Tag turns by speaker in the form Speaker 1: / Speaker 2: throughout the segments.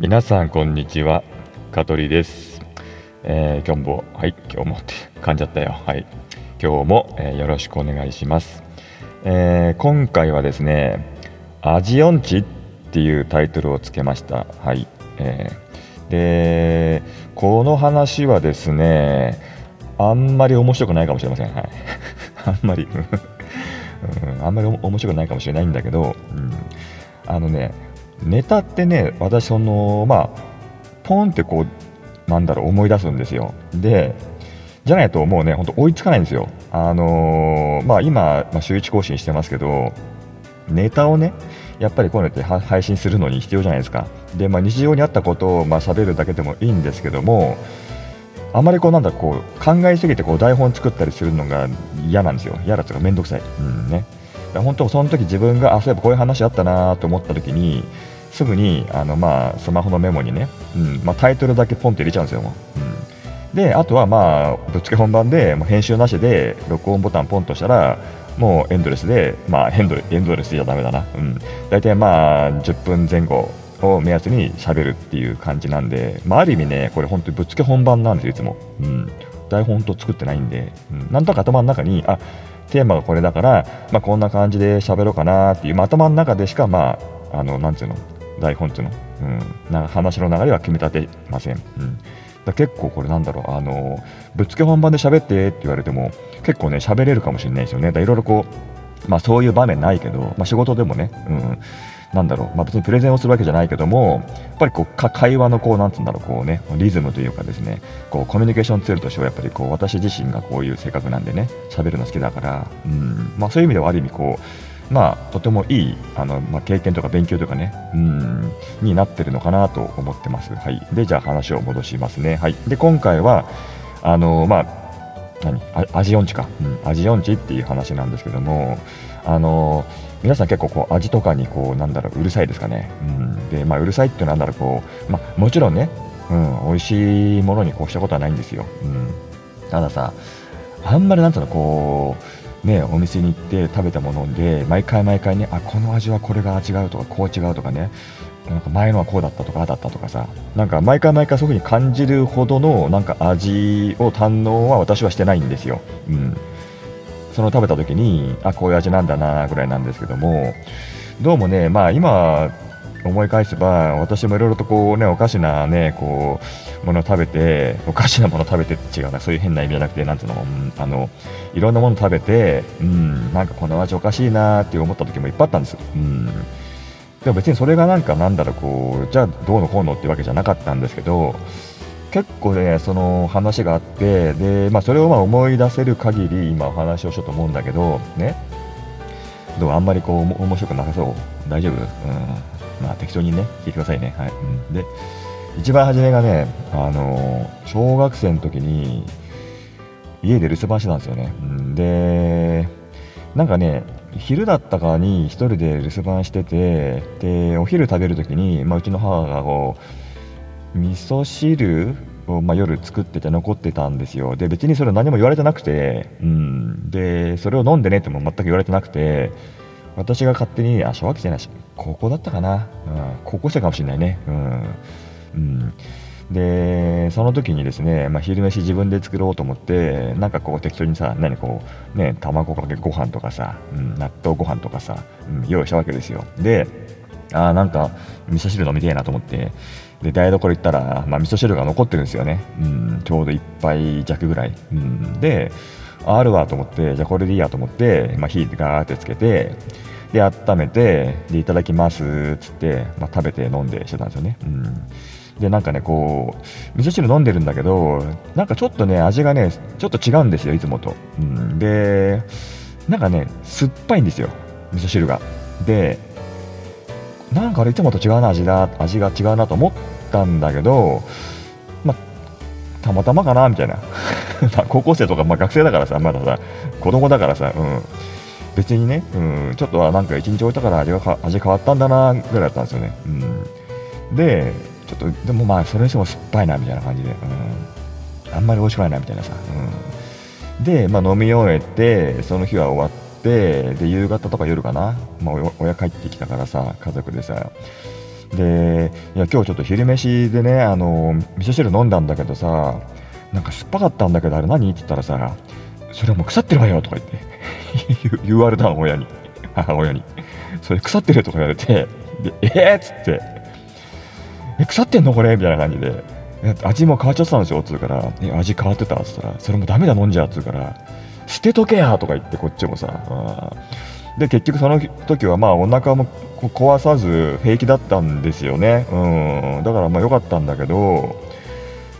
Speaker 1: 皆さんこんにちは。香取です、えー今日もはい今日もって噛んじゃったよ。はい。今日も、えーよろしくお願いします、えー今回はですね味音痴っていうタイトルをつけました。はい、えーでこの話はですねあんまり面白くないかもしれません。はい。あんまり。うん。あんまり面白くないかもしれないんだけど、うん、あのねネタってね私そのまあポンってこうなんだろう思い出すんですよ。でじゃないともうねほんと追いつかないんですよ。あのーまあ今、まあ、週1更新してますけどネタをねやっぱりこういうのって配信するのに必要じゃないですか。で、まあ、日常にあったことをまあ喋るだけでもいいんですけどもあまりこうなんだこう考えすぎてこう台本作ったりするのが嫌なんですよ。嫌だというか面倒くさい、うんね、本当その時自分があそういえばこういう話あったなと思った時にすぐにあのまあスマホのメモにね、うんまあ、タイトルだけポンって入れちゃうんですよもう、うん、であとはまあぶっつけ本番でもう編集なしで録音ボタンポンとしたらもうエンドレスでまあエンドエンドレスじゃダメだな、うん、大体まあ10分前後を目安に喋るっていう感じなんで、まあ、ある意味ねこれ本当にぶっつけ本番なんですよいつも、うん、台本と作ってないんで、うん、なんとなく頭の中にあテーマがこれだから、まあ、こんな感じで喋ろうかなっていう、まあ、頭の中でしかまああのなんていうの台本っていうの、うん、な話の流れは決め立てません、うん、だ結構これなんだろう。あのぶっつけ本番で喋ってって言われても結構ね喋れるかもしれないですよね。だいろいろこうまあそういう場面ないけど、まあ、仕事でもね、うん、なんだろう、まあ、別にプレゼンをするわけじゃないけども、やっぱりこうか会話のこう、なんつうんだろう、こうね、リズムというかですね、こうコミュニケーションツールとしては、やっぱりこう私自身がこういう性格なんでね、喋るの好きだから、うん。まあ、そういう意味ではある意味こう、まあ、とてもいいあの、まあ、経験とか勉強とかね、うん、になってるのかなと思ってます。はい、で、じゃあ話を戻しますね。はい、で今回はあの、まあ、何？あ味音痴か、うん、味音痴っていう話なんですけども、あの皆さん結構こう味とかにこうなんだろううるさいですかね、うん、でまあうるさいってなんだろうこう、まあ、もちろんね、うん、美味しいものにこうしたことはないんですよ、うん、たださあんまりなんていうのこうねお店に行って食べたもので毎回毎回ねあこの味はこれが違うとかこう違うとかねなんか前のはこうだったとかあだったとかさなんか毎回毎回そういう風に感じるほどのなんか味を堪能は私はしてないんですよ、うん、その食べた時にあこういう味なんだなぐらいなんですけどもどうもねまあ今思い返せば私もいろいろとこうねおかしなねこうものを食べておかしなものを食べて違うなそういう変な意味じゃなくてなんていうのうんあのいろんなもの食べてうんなんかこの味おかしいなって思った時もいっぱいあったんですうん。でも別にそれがなんかなんだろうこうじゃあどうのこうのってわけじゃなかったんですけど結構ねその話があってで、まあ、それをまあ思い出せる限り今お話をしようと思うんだけどね。どう？あんまりこうおも面白くなさそう？大丈夫、うん、まあ適当にね聞いてくださいね。はい、うん、で一番初めがねあの小学生の時に家で留守番してたんですよね、うん、でなんかね昼だったかに一人で留守番しててでお昼食べる時に、まあ、うちの母がこう味噌汁を、まあ、夜作ってて残ってたんですよ。で別にそれ何も言われてなくて、うん、でそれを飲んでねっても全く言われてなくて私が勝手にあ小学生なし。高校だったかな、うん、高校生かもしれないね。うん、うん。でその時にですね、まあ、昼飯自分で作ろうと思ってなんかこう適当にさ何こうね卵かけご飯とかさ、うん、納豆ご飯とかさ、うん、用意したわけですよ。であなんか味噌汁飲みてえなと思ってで台所行ったら、まあ、味噌汁が残ってるんですよね、うん、ちょうど1杯弱ぐらい、うん、でああるわと思ってじゃあこれでいいやと思って、まあ、火ガーってつけてで温めてでいただきますっつって、まあ、食べて飲んでしてたんですよね、うん、でなんかねこう味噌汁飲んでるんだけどなんかちょっとね味がねちょっと違うんですよいつもと、うん、でなんかね酸っぱいんですよ味噌汁が。でなんかあれいつもと違うな味だ味が違うなと思ったんだけどまあたまたまかなみたいな。高校生とか、まあ、学生だからさまださ子供だからさ、うん、別にね、うん、ちょっとはなんか一日置いたから味が味変わったんだなぐらいだったんですよね、うん、でちょっとでもまあそれにしても酸っぱいなみたいな感じで、うん、あんまり美味しくないなみたいなさ、うん、で、まあ、飲み終えてその日は終わってで夕方とか夜かな、まあ、親帰ってきたからさ家族でさ。でいや今日ちょっと昼飯でねあの味噌汁飲んだんだけどさなんか酸っぱかったんだけどあれ何？って言ったらさそれはもう腐ってるわよとか言って。言われたの親に。母親に。それ腐ってるとか言われてでえー、っつって。え腐ってんのこれ？みたいな感じで。味も変わっちゃってたんですよっつうから。え味変わってた？っつったら。それもダメだ飲んじゃう？っつうから。捨てとけや！とか言ってこっちもさ。で結局その時はまあお腹も壊さず平気だったんですよね、うん、だからまあ良かったんだけど、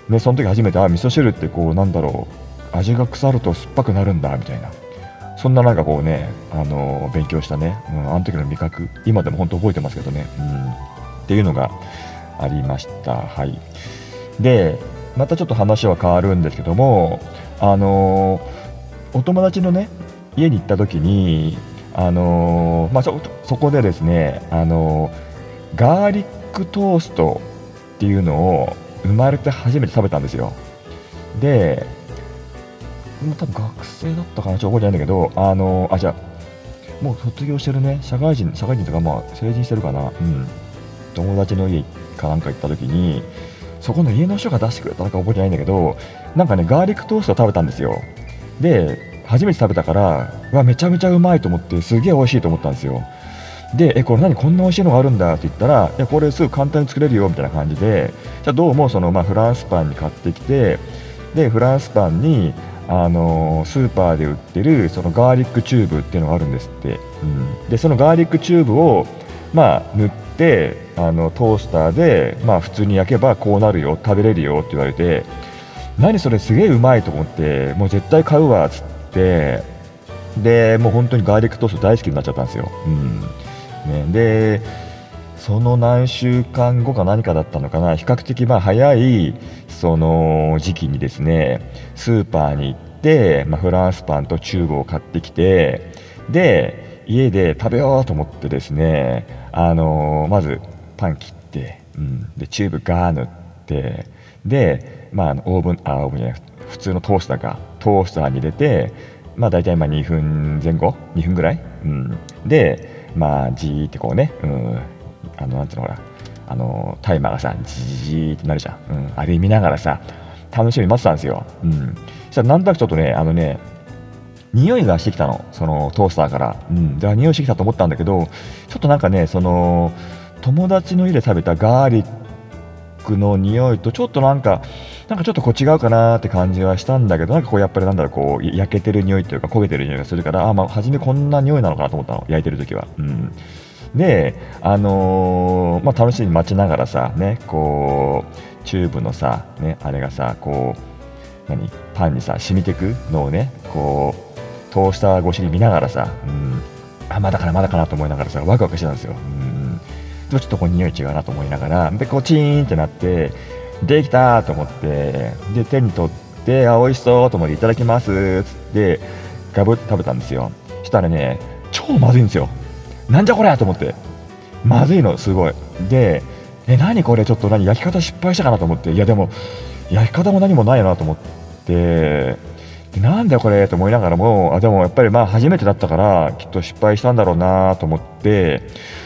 Speaker 1: ね、その時初めてあ味噌汁ってこうなんだろう。味が腐ると酸っぱくなるんだみたいな。そんななんかこうね、あの勉強したね、うん、あの時の味覚今でも本当覚えてますけどね、うん、っていうのがありました。はい。でまたちょっと話は変わるんですけどもあのお友達のね家に行った時にあの、まあ、そこでですね、あの、ガーリックトーストっていうのを生まれて初めて食べたんですよ。で、多分学生だったかな、ちょっと覚えてないんだけど、あの、あ、じゃあ、もう卒業してるね、社会人、社会人とか、まあ、成人してるかな、うん、友達の家かなんか行った時に、そこの家の人が出してくれたのか覚えてないんだけど、なんかね、ガーリックトースト食べたんですよ。で、初めて食べたからわめちゃめちゃうまいと思ってすげえ美味しいと思ったんですよ。でえこれ何こんな美味しいのがあるんだって言ったらいやこれすぐ簡単に作れるよみたいな感じで。じゃどうもその、まあ、フランスパンに買ってきてでフランスパンにあのスーパーで売ってるそのガーリックチューブっていうのがあるんですって、うん、でそのガーリックチューブを、まあ、塗ってあのトースターで、まあ、普通に焼けばこうなるよ食べれるよって言われて何それすげえうまいと思ってもう絶対買うわっつっててでもう本当にガーリックトースト大好きになっちゃったんですよ、うん。ね、でその何週間後か何かだったのかな。比較的まあ早いその時期にですねスーパーに行って、まあ、フランスパンとチューブを買ってきてで家で食べようと思ってですねあのー、まずパン切って、うん、でチューブガー塗ってで、まあ、オーブンあオーブンじゃない普通のトースターかトースターに入れて、まあ、大体まあ2分前後？2分ぐらい、うん、で、まあ、じーってこうね、うん、あのなんていうのほらあのタイマーがさじじーってなるじゃん、うん、あれ見ながらさ楽しみに待ってたんですよ、うん、そしたらなんとなくちょっとねあのね匂いがしてきたの。そのトースターから、うん、で匂いしてきたと思ったんだけどちょっとなんかねその友達の家で食べたガーリックの匂いとちょっとなんかなんかちょっとこう違うかなって感じはしたんだけどなんかこうやっぱりなんだろうこう焼けてる匂いというか焦げてる匂いがするからあまあ初めこんな匂いなのかなと思ったの。焼いてる時は。うん。で、あのー、まあ、楽しみに待ちながらさ、ね、こうチューブのさ、ね、あれがさこう何パンにさ染みてくのをねこうトースター越しに見ながらさ、うん、あまだかなまだかなと思いながらさワクワクしてたんですよ。うん。ちょっとこう匂い違うなと思いながらでこうチーンってなってできたと思ってで手に取ってあ美味しそうと思っていただきますっつってガブッと食べたんですよ。したらね超まずいんですよ。なんじゃこれと思って。まずいのすごい。でえ何これちょっと何？焼き方失敗したかなと思って。いやでも焼き方も何もないなと思って。でなんだよこれと思いながらもあでもやっぱりまあ初めてだったからきっと失敗したんだろうなと思って。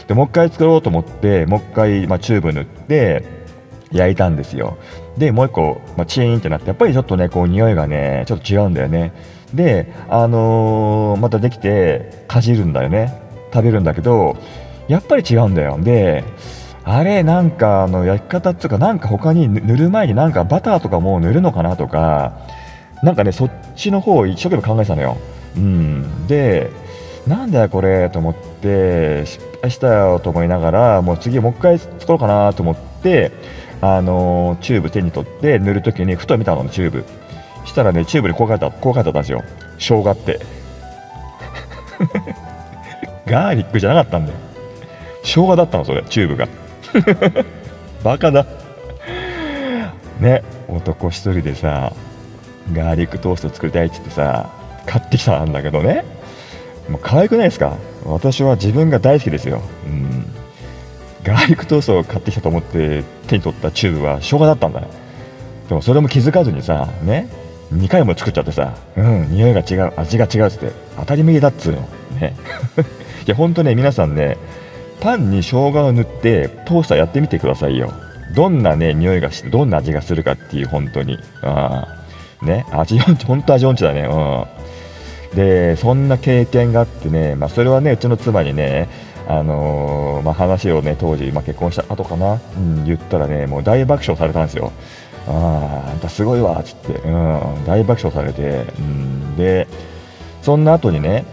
Speaker 1: でもう一回作ろうと思ってもう一回、まあ、チューブ塗って焼いたんですよ。でもう一個、まあ、チーンってなってやっぱりちょっとねこう匂いがねちょっと違うんだよね。であのー、またできてかじるんだよね。食べるんだけどやっぱり違うんだよ。であれなんかあの焼き方っていうかなんか他に塗る前になんかバターとかも塗るのかなとかなんかねそっちの方を一生懸命考えてたのよ。うん。でなんだよこれと思って失敗したよと思いながらもう次もう一回作ろうかなと思ってあのチューブ手に取って塗るときにふと見たのチューブ。したらねチューブにこう書いてこう書いてあったんですよ。生姜って。ガーリックじゃなかったんだよ。生姜だったのそれチューブが。バカだ。ね男一人でさガーリックトースト作りたいって言ってさ買ってきたんだけどね。もう可愛くないですか？私は自分が大好きですよ、うん。ガーリックトーストを買ってきたと思って手に取ったチューブは生姜だったんだねでもそれも気づかずにさね2回も作っちゃってさうん匂いが違う味が違うっつって当たり前だっつうの。ね。いやほんとね皆さんねパンに生姜を塗ってトースターやってみてくださいよ。どんなね匂いがしてどんな味がするかっていう本当に。あね味音痴 本当味音痴だね。うん。でそんな経験があってね、まあ、それはねうちの妻にねあのー、まあ、話をね当時、まあ、結婚した後かな、うん、言ったらねもう大爆笑されたんですよ。あああんたすごいわっつって、うん、大爆笑されて、うん、でそんな後にね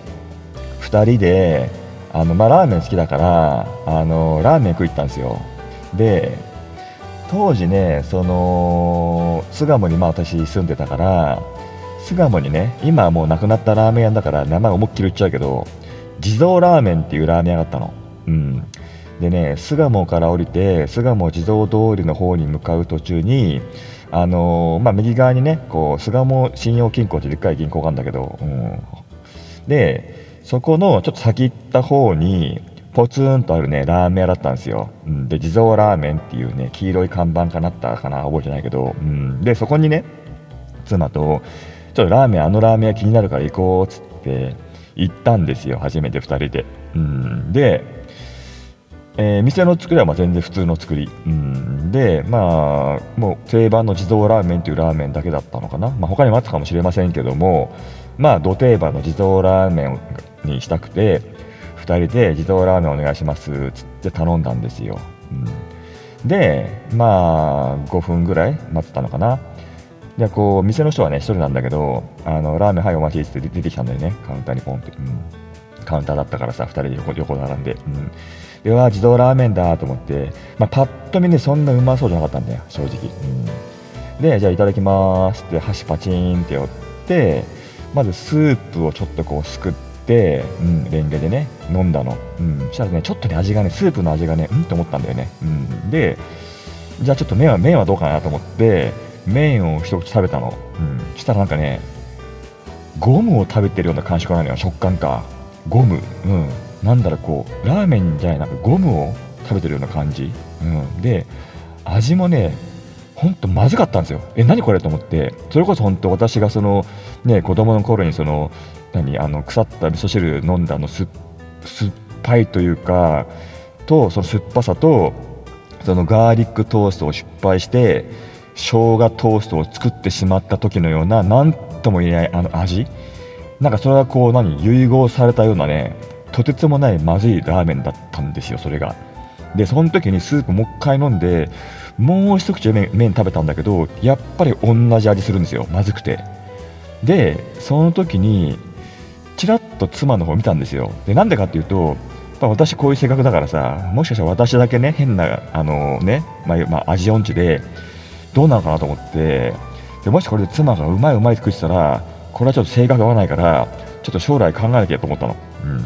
Speaker 1: 2人であの、まあ、ラーメン好きだからあのラーメン食い行ったんですよ。で当時ねその巣鴨にまあ私住んでたから巣鴨にね今はもうなくなったラーメン屋だから名前思いっきり言っちゃうけど地蔵ラーメンっていうラーメン屋があったの。うん。でね巣鴨から降りて巣鴨地蔵通りの方に向かう途中にあのー、まあ、右側にねこう巣鴨信用金庫ってでっかい銀行があるんだけど、うん、でそこのちょっと先行った方にポツンとあるねラーメン屋だったんですよ、うん、で地蔵ラーメンっていうね黄色い看板かなったかな覚えてないけど、うん、でそこにね妻とちょっとラーメンあのラーメン屋気になるから行こうっつって行ったんですよ初めて2人で、うん、でえー、店の作りはま全然普通の作り、うん、でまあもう定番の地蔵ラーメンというラーメンだけだったのかな、まあ、他にもあったかもしれませんけどもまあど定番の地蔵ラーメンにしたくて2人で地蔵ラーメンお願いしますっつって頼んだんですよ、うん、でまあ5分ぐらい待ってたのかな。でこう店の人はね1人なんだけどあのラーメンはいお待ちって出てきたんだよね。カウンターにポンって、うん、カウンターだったからさ2人で横横並んで、うん。うわ自動ラーメンだと思って、まあ、パッと見ねそんなうまそうじゃなかったんだよ正直、うん、でじゃあいただきますって箸パチンって寄ってまずスープをちょっとこうすくって、うん、レンゲでね飲んだの、うん、そしたらねちょっとね味がねスープの味がねうんって思ったんだよね、うん、でじゃあちょっと麺は麺はどうかなと思って麺を一口食べたの、うん、したらなんかねゴムを食べてるような感触なのよ食感か。ゴム。うん。なんだろうこうラーメンじゃないなんかゴムを食べてるような感じ、うん、で味もねほんとまずかったんですよ。え何これ？と思って。それこそ本当私がそのね子供の頃にその何？あの腐った味噌汁飲んだの酸っぱいというかとその酸っぱさとそのガーリックトーストを失敗して生姜トーストを作ってしまった時のような何とも言えないあの味。なんかそれはこう何？融合されたようなねとてつもないまずいラーメンだったんですよ、それが。で、その時にスープもう一回飲んで、もう一口麺麺食べたんだけど、やっぱり同じ味するんですよ、まずくて。で、その時に、ちらっと妻の方見たんですよ。で、なんでかっていうと、やっ私こういう性格だからさ、もしかしたら私だけね、変な、あのね、まあ、まあ、味音痴で、どうなのかなと思って、でもしこれで妻がうまいうまいって食ってたら、これはちょっと性格合わないから、ちょっと将来考えなきゃと思ったの。うん。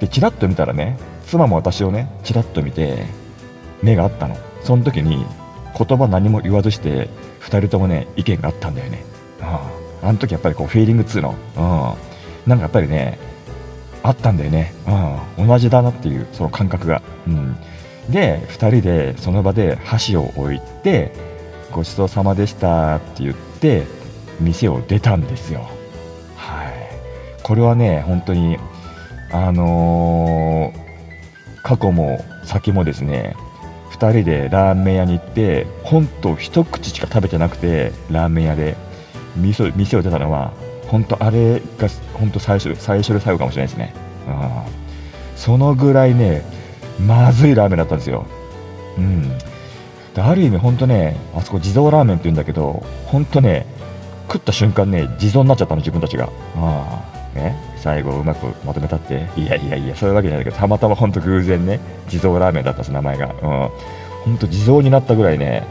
Speaker 1: でチラッと見たらね妻も私をねチラッと見て目があったの。その時に言葉何も言わずして2人ともね意見があったんだよね、うん、あの時やっぱりこうフィーリングっつうの、うん、なんかやっぱりねあったんだよね、うん、同じだなっていうその感覚が、うん、で2人でその場で箸を置いてごちそうさまでしたって言って店を出たんですよ。はい。これはね本当にあのー、過去も先もですね2人でラーメン屋に行って本当一口しか食べてなくてラーメン屋で。店店を出たのは本当あれが本当最初最初で最後かもしれないですね、うん、そのぐらいねまずいラーメンだったんですよ、うん、である意味本当ねあそこ地蔵ラーメンって言うんだけど本当ね食った瞬間ね地蔵になっちゃったの自分たちが。あね、最後うまくまとめたって。いやいやいやそういうわけじゃないけどたまたま本当偶然ね地蔵ラーメンだったです名前が、うん、地蔵になったぐらいね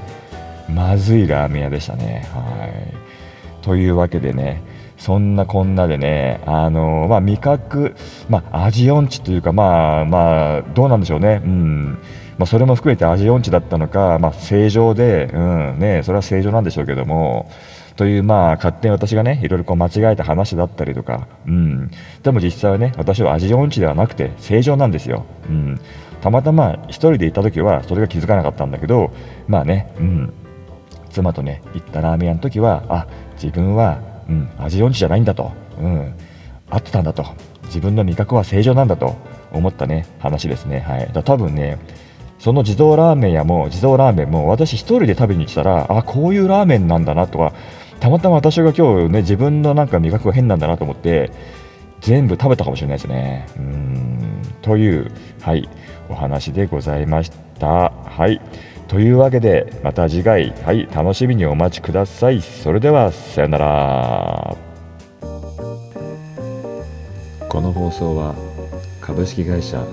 Speaker 1: まずいラーメン屋でしたね。はい。というわけでねそんなこんなでね、あのまあ、味覚、まあ、味音痴というか、まあまあ、どうなんでしょうね、うん。まあ、それも含めて味音痴だったのか、まあ、正常で、うん。ね、それは正常なんでしょうけども、という、まあ、勝手に私がね、いろいろこう間違えた話だったりとか、うん。でも実際はね、私は味音痴ではなくて正常なんですよ。うん。たまたま一人でいた時はそれが気づかなかったんだけど、まあね、うん。妻とね、行ったラーメン屋の時は、あ、自分は、うん、味音痴じゃないんだと。うん。合ってたんだと。自分の味覚は正常なんだと。思ったね話ですねはいだ多分ねその地蔵ラーメン屋も地蔵ラーメンも私一人で食べに来たらあこういうラーメンなんだなとかたまたま私が今日ね自分のなんか味覚が変なんだなと思って全部食べたかもしれないですね。うん。というはいお話でございました。はい。というわけでまた次回はい楽しみにお待ちください。それではさよなら。
Speaker 2: この放送は株式会社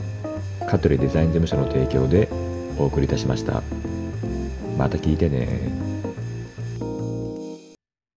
Speaker 2: 香取デザイン事務所の提供でお送りいたしました。また聞いてね。